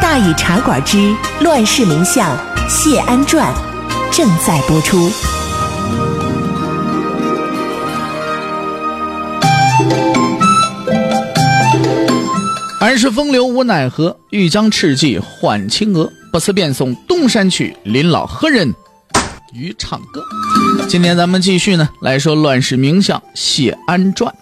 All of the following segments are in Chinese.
大禹茶馆之《乱世名相谢安传》正在播出。儿时风流无奈何，欲将赤骥换青鹅。不辞便送东山去，临老何人与唱歌？今天咱们继续呢，来说乱世名相谢安传。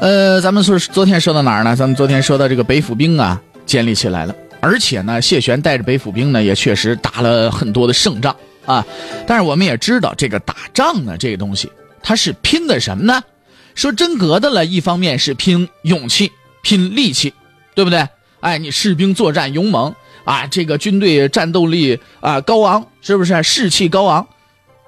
呃，咱们说昨天说到哪儿呢？咱们昨天说到这个北府兵啊，建立起来了，而且呢，谢玄带着北府兵呢，也确实打了很多的胜仗啊。但是我们也知道，这个打仗呢，这个东西它是拼的什么呢？说真格的了，一方面是拼勇气。拼力气，对不对？哎，你士兵作战勇猛啊，这个军队战斗力啊高昂，是不是士气高昂？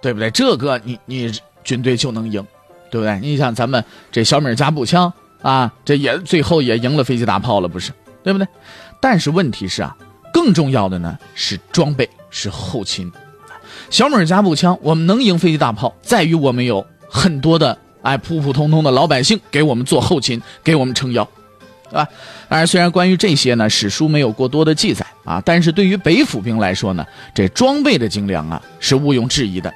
对不对？这个你你军队就能赢，对不对？你像咱们这小米加步枪啊，这也最后也赢了飞机大炮了，不是？对不对？但是问题是啊，更重要的呢是装备，是后勤。小米加步枪我们能赢飞机大炮，在于我们有很多的哎普普通通的老百姓给我们做后勤，给我们撑腰。对吧？当然，虽然关于这些呢，史书没有过多的记载啊，但是对于北府兵来说呢，这装备的精良啊是毋庸置疑的。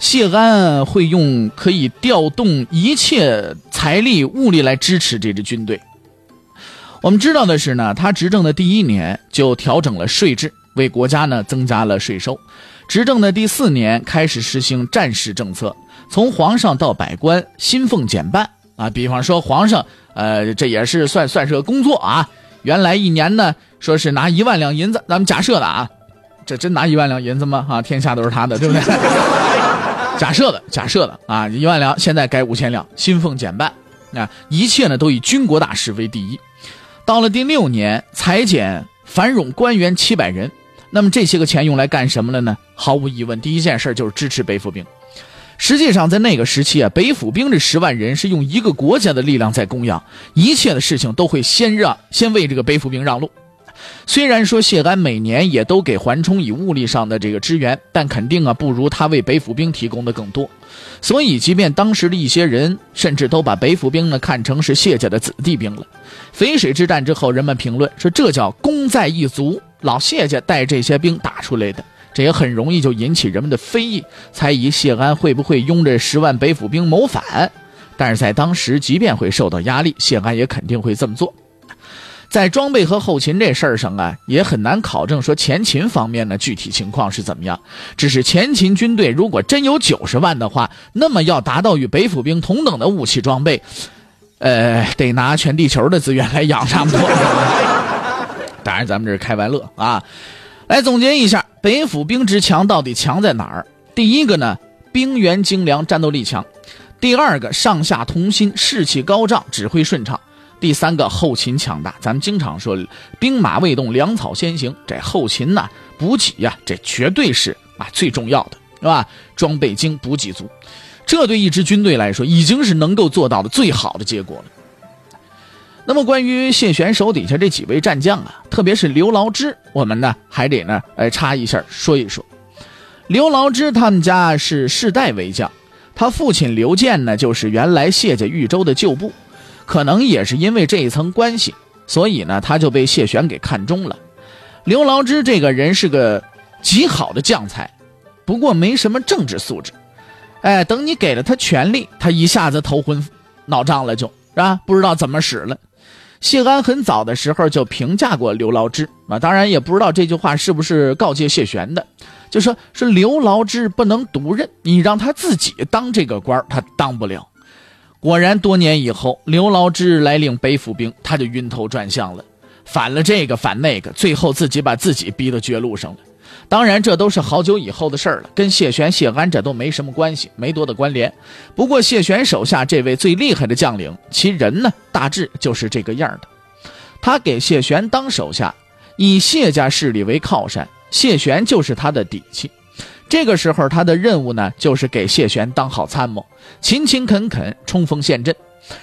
谢安会用可以调动一切财力物力来支持这支军队。我们知道的是呢，他执政的第一年就调整了税制，为国家呢增加了税收。执政的第四年开始实行战时政策，从皇上到百官，薪俸减半啊。比方说皇上。呃，这也是算算是个工作啊。原来一年呢，说是拿一万两银子，咱们假设的啊，这真拿一万两银子吗？啊，天下都是他的，对不对？假设的，假设的啊，一万两，现在改五千两，薪俸减半，啊，一切呢都以军国大事为第一。到了第六年，裁减繁冗官员七百人，那么这些个钱用来干什么了呢？毫无疑问，第一件事就是支持北府兵。实际上，在那个时期啊，北府兵这十万人是用一个国家的力量在供养，一切的事情都会先让先为这个北府兵让路。虽然说谢安每年也都给桓冲以物力上的这个支援，但肯定啊不如他为北府兵提供的更多。所以，即便当时的一些人甚至都把北府兵呢看成是谢家的子弟兵了。淝水之战之后，人们评论说这叫功在一族，老谢家带这些兵打出来的。这也很容易就引起人们的非议，猜疑谢安会不会拥着十万北府兵谋反。但是在当时，即便会受到压力，谢安也肯定会这么做。在装备和后勤这事儿上啊，也很难考证说前秦方面呢具体情况是怎么样。只是前秦军队如果真有九十万的话，那么要达到与北府兵同等的武器装备，呃，得拿全地球的资源来养差不多。当然，咱们这是开玩乐啊。来总结一下，北府兵之强到底强在哪儿？第一个呢，兵源精良，战斗力强；第二个，上下同心，士气高涨，指挥顺畅；第三个，后勤强大。咱们经常说，兵马未动，粮草先行。这后勤呢，补给呀，这绝对是啊最重要的，是吧？装备精，补给足，这对一支军队来说，已经是能够做到的最好的结果了。那么，关于谢玄手底下这几位战将啊，特别是刘牢之，我们呢还得呢，呃，插一下说一说。刘牢之他们家是世代为将，他父亲刘建呢，就是原来谢家豫州的旧部，可能也是因为这一层关系，所以呢，他就被谢玄给看中了。刘牢之这个人是个极好的将才，不过没什么政治素质。哎，等你给了他权力，他一下子头昏脑胀了，就是吧？不知道怎么使了。谢安很早的时候就评价过刘牢之啊，当然也不知道这句话是不是告诫谢玄的，就说是刘牢之不能独任，你让他自己当这个官他当不了。果然，多年以后，刘牢之来领北府兵，他就晕头转向了，反了这个反那个，最后自己把自己逼到绝路上了。当然，这都是好久以后的事儿了，跟谢玄、谢安这都没什么关系，没多的关联。不过，谢玄手下这位最厉害的将领，其人呢，大致就是这个样的。他给谢玄当手下，以谢家势力为靠山，谢玄就是他的底气。这个时候，他的任务呢，就是给谢玄当好参谋，勤勤恳恳冲锋陷阵。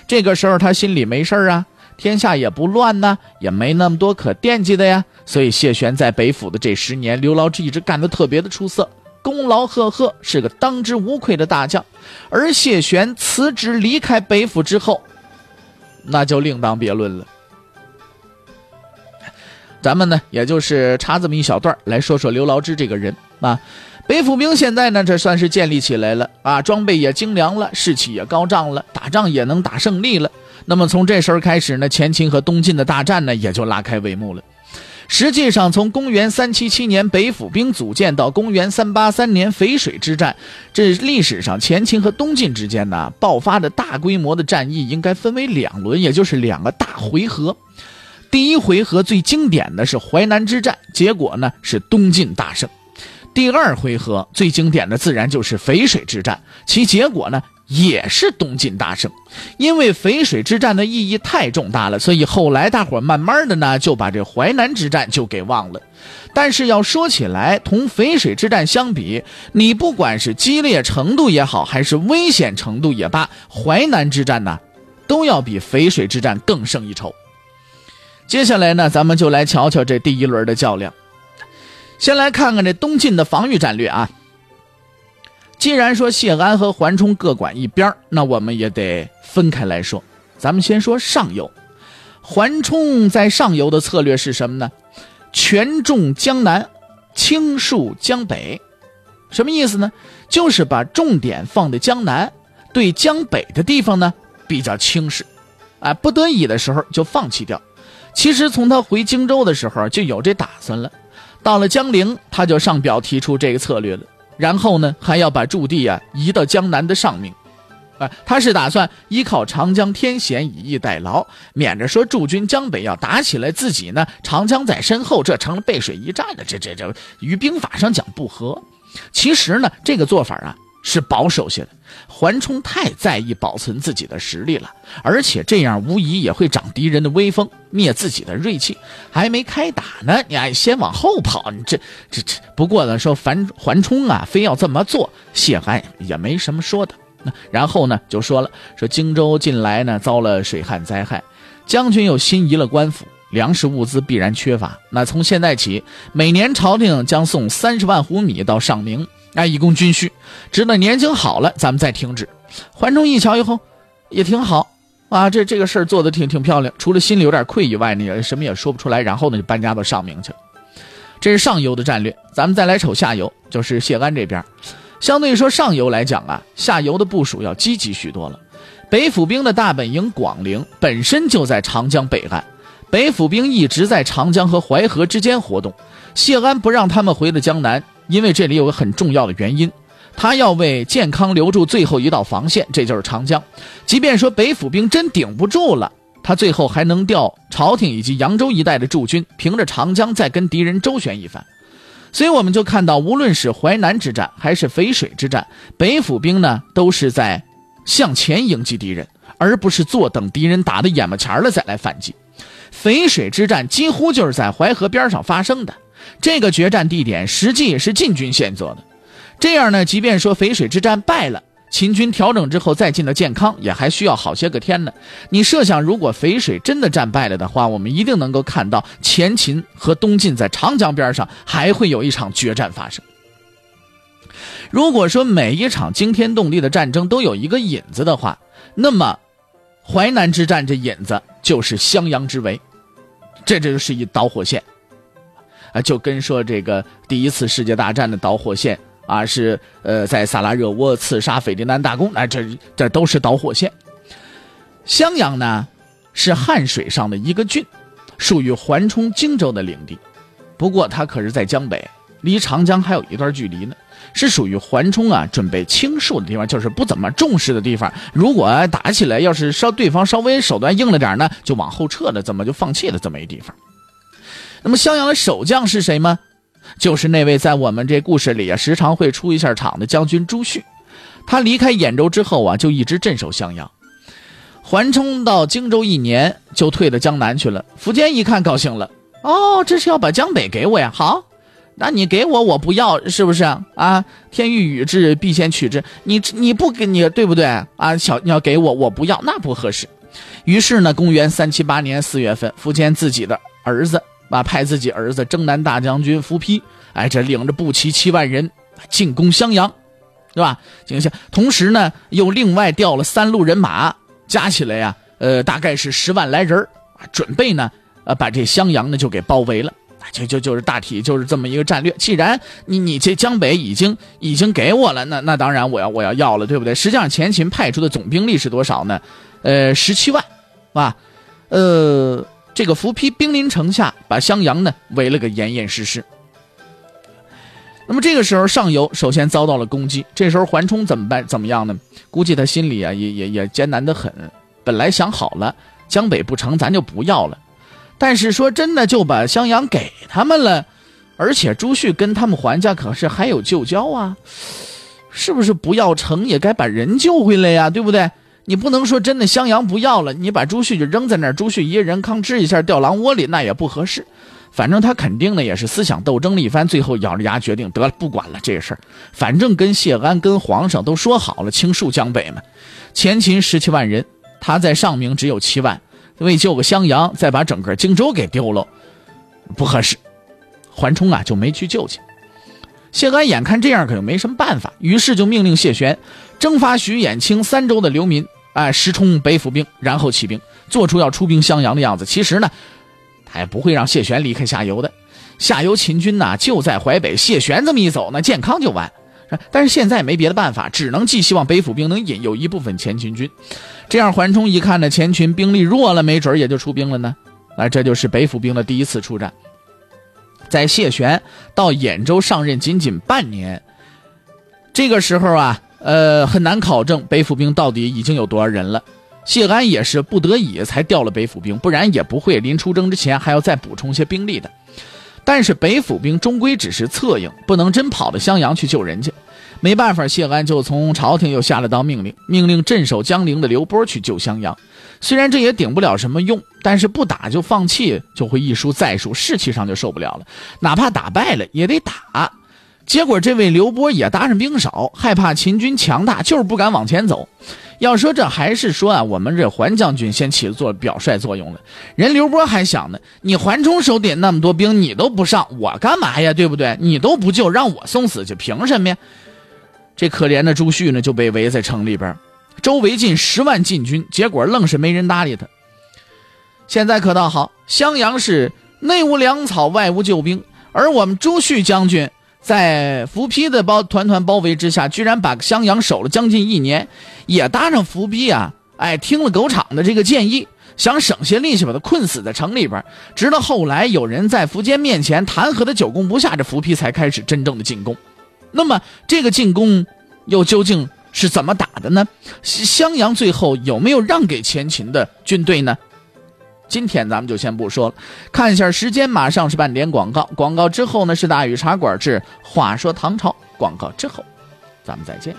这个时候，他心里没事啊，天下也不乱呢，也没那么多可惦记的呀。所以，谢玄在北府的这十年，刘牢之一直干得特别的出色，功劳赫赫，是个当之无愧的大将。而谢玄辞职离开北府之后，那就另当别论了。咱们呢，也就是插这么一小段来说说刘牢之这个人啊。北府兵现在呢，这算是建立起来了啊，装备也精良了，士气也高涨了，打仗也能打胜利了。那么从这时候开始呢，前秦和东晋的大战呢，也就拉开帷幕了。实际上，从公元三七七年北府兵组建到公元三八三年淝水之战，这历史上前秦和东晋之间呢爆发的大规模的战役，应该分为两轮，也就是两个大回合。第一回合最经典的是淮南之战，结果呢是东晋大胜。第二回合最经典的自然就是淝水之战，其结果呢也是东晋大胜。因为淝水之战的意义太重大了，所以后来大伙慢慢的呢就把这淮南之战就给忘了。但是要说起来，同淝水之战相比，你不管是激烈程度也好，还是危险程度也罢，淮南之战呢都要比淝水之战更胜一筹。接下来呢，咱们就来瞧瞧这第一轮的较量。先来看看这东晋的防御战略啊。既然说谢安和桓冲各管一边那我们也得分开来说。咱们先说上游，桓冲在上游的策略是什么呢？权重江南，轻戍江北。什么意思呢？就是把重点放在江南，对江北的地方呢比较轻视，啊，不得已的时候就放弃掉。其实从他回荆州的时候就有这打算了。到了江陵，他就上表提出这个策略了。然后呢，还要把驻地啊移到江南的上面，啊，他是打算依靠长江天险以逸待劳，免着说驻军江北要打起来，自己呢长江在身后，这成了背水一战了，这这这与兵法上讲不合。其实呢，这个做法啊。是保守些的，桓冲太在意保存自己的实力了，而且这样无疑也会长敌人的威风，灭自己的锐气。还没开打呢，你还先往后跑，你这这这。不过呢，说樊桓冲啊，非要这么做，谢安也没什么说的。那然后呢，就说了，说荆州近来呢遭了水旱灾害，将军又新移了官府，粮食物资必然缺乏。那从现在起，每年朝廷将送三十万斛米到上明。哎，以供军需，直到年景好了，咱们再停止。桓冲一瞧以后，也挺好啊，这这个事儿做的挺挺漂亮。除了心里有点愧以外，呢，什么也说不出来。然后呢，就搬家到上明去了。这是上游的战略。咱们再来瞅下游，就是谢安这边。相对于说上游来讲啊，下游的部署要积极许多了。北府兵的大本营广陵本身就在长江北岸，北府兵一直在长江和淮河之间活动。谢安不让他们回了江南。因为这里有个很重要的原因，他要为健康留住最后一道防线，这就是长江。即便说北府兵真顶不住了，他最后还能调朝廷以及扬州一带的驻军，凭着长江再跟敌人周旋一番。所以我们就看到，无论是淮南之战还是淝水之战，北府兵呢都是在向前迎击敌人，而不是坐等敌人打得眼巴前了再来反击。淝水之战几乎就是在淮河边上发生的。这个决战地点实际也是晋军选择的，这样呢，即便说淝水之战败了，秦军调整之后再进到建康，也还需要好些个天呢。你设想，如果淝水真的战败了的话，我们一定能够看到前秦和东晋在长江边上还会有一场决战发生。如果说每一场惊天动地的战争都有一个引子的话，那么淮南之战这引子就是襄阳之围，这这就是一导火线。啊，就跟说这个第一次世界大战的导火线啊，是呃在萨拉热窝刺杀斐迪南大公，那这这都是导火线。襄阳呢是汉水上的一个郡，属于缓冲荆州的领地，不过它可是在江北，离长江还有一段距离呢，是属于缓冲啊准备轻戍的地方，就是不怎么重视的地方。如果打起来，要是稍对方稍微手段硬了点呢，就往后撤了，怎么就放弃了这么一地方。那么襄阳的守将是谁吗？就是那位在我们这故事里啊时常会出一下场的将军朱旭。他离开兖州之后啊，就一直镇守襄阳。缓冲到荆州一年，就退到江南去了。苻坚一看高兴了，哦，这是要把江北给我呀？好，那你给我，我不要，是不是啊？天欲与之，必先取之。你你不给你对不对啊？小你要给我，我不要，那不合适。于是呢，公元三七八年四月份，苻坚自己的儿子啊，派自己儿子征南大将军伏丕，哎，这领着步骑七万人进攻襄阳，对吧？进行，同时呢，又另外调了三路人马，加起来呀，呃，大概是十万来人准备呢，呃，把这襄阳呢就给包围了。就就就是大体就是这么一个战略。既然你你这江北已经已经给我了，那那当然我要我要要了，对不对？实际上前秦派出的总兵力是多少呢？呃，十七万，是吧？呃，这个伏丕兵临城下，把襄阳呢围了个严严实实。那么这个时候，上游首先遭到了攻击。这时候桓冲怎么办？怎么样呢？估计他心里啊也也也艰难的很。本来想好了，江北不成，咱就不要了。但是说真的，就把襄阳给他们了，而且朱旭跟他们桓家可是还有旧交啊，是不是不要成也该把人救回来呀？对不对？你不能说真的襄阳不要了，你把朱旭就扔在那儿，朱旭一人吭哧一下掉狼窝里，那也不合适。反正他肯定呢也是思想斗争了一番，最后咬着牙决定得了，不管了这事儿，反正跟谢安跟皇上都说好了，倾数江北嘛。前秦十七万人，他在上明只有七万，为救个襄阳，再把整个荆州给丢了，不合适。桓冲啊就没去救去。谢安眼看这样可就没什么办法，于是就命令谢玄征发徐衍青三州的流民，哎，实冲北府兵，然后起兵，做出要出兵襄阳的样子。其实呢，他也不会让谢玄离开下游的。下游秦军呐就在淮北，谢玄这么一走，那健康就完。但是现在没别的办法，只能寄希望北府兵能引诱一部分前秦军。这样，桓冲一看呢，前秦兵力弱了，没准也就出兵了呢。那，这就是北府兵的第一次出战。在谢玄到兖州上任仅仅半年，这个时候啊，呃，很难考证北府兵到底已经有多少人了。谢安也是不得已才调了北府兵，不然也不会临出征之前还要再补充些兵力的。但是北府兵终归只是策应，不能真跑到襄阳去救人家。没办法，谢安就从朝廷又下了道命令，命令镇守江陵的刘波去救襄阳。虽然这也顶不了什么用，但是不打就放弃，就会一输再输，士气上就受不了了。哪怕打败了也得打。结果这位刘波也搭上兵少，害怕秦军强大，就是不敢往前走。要说这还是说啊，我们这桓将军先起了做表率作用了。人刘波还想呢，你桓冲手底那么多兵，你都不上，我干嘛呀？对不对？你都不救，让我送死去，凭什么呀？这可怜的朱旭呢，就被围在城里边。周围近十万禁军，结果愣是没人搭理他。现在可倒好，襄阳是内无粮草，外无救兵，而我们朱旭将军在伏丕的包团团包围之下，居然把襄阳守了将近一年，也搭上伏丕啊！哎，听了狗场的这个建议，想省些力气把他困死在城里边。直到后来有人在苻坚面前弹劾他久攻不下，这伏丕才开始真正的进攻。那么这个进攻又究竟？是怎么打的呢？襄阳最后有没有让给前秦的军队呢？今天咱们就先不说了，看一下时间，马上是半点广告，广告之后呢是大禹茶馆至话说唐朝，广告之后，咱们再见。